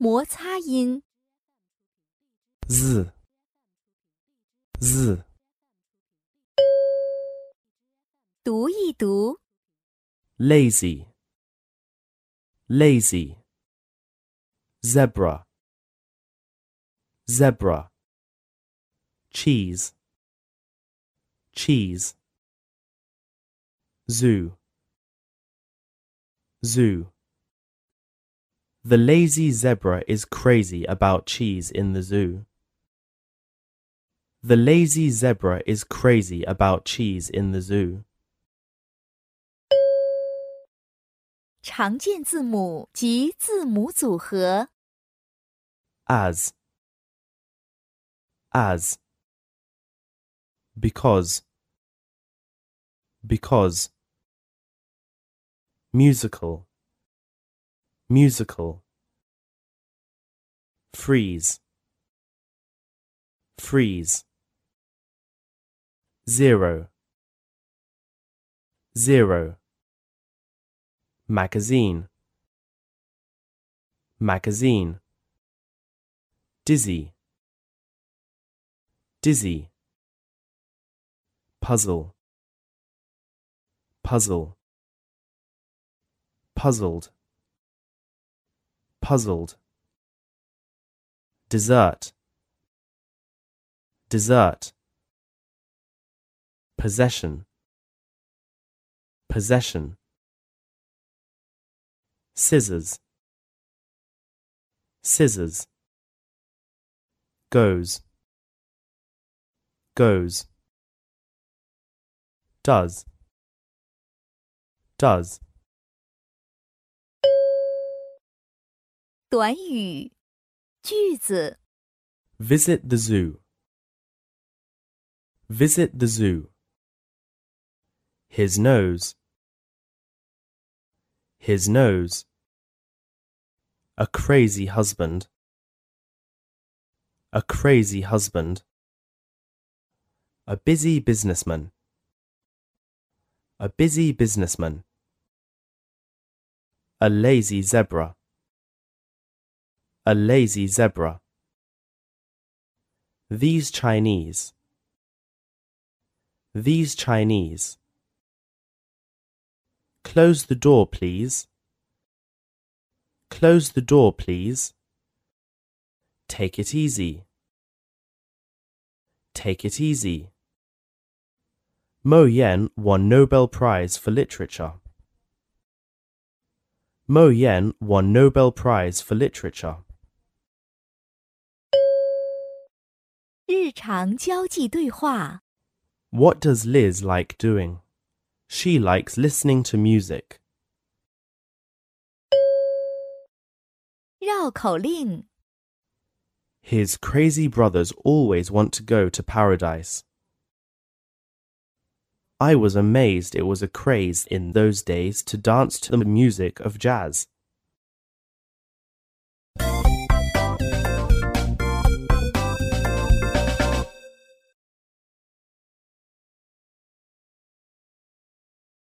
摩擦音。z z 读一读，lazy lazy zebra zebra cheese cheese zoo zoo The lazy zebra is crazy about cheese in the zoo. The lazy zebra is crazy about cheese in the zoo. 常见字母及字母组合。 as as because because musical musical. Freeze. Freeze. Zero. Zero. Magazine. Magazine. Dizzy. Dizzy. Puzzle. Puzzle. Puzzled puzzled. Dessert dessert possession. Possession. Scissors. Scissors. Goes. Goes. Does. Does 短语句子 visit the zoo visit the zoo his nose his nose a crazy husband a crazy husband a busy businessman a busy businessman a lazy zebra a lazy zebra. These Chinese. These Chinese. Close the door please. Close the door please. Take it easy. Take it easy. Mo Yan won Nobel Prize for Literature. Mo Yan won Nobel Prize for Literature. 日常交际对话。 What does Liz like doing? She likes listening to music. 绕口令： His crazy brothers always want to go to paradise. I was amazed it was a craze in those days to dance to the music of jazz.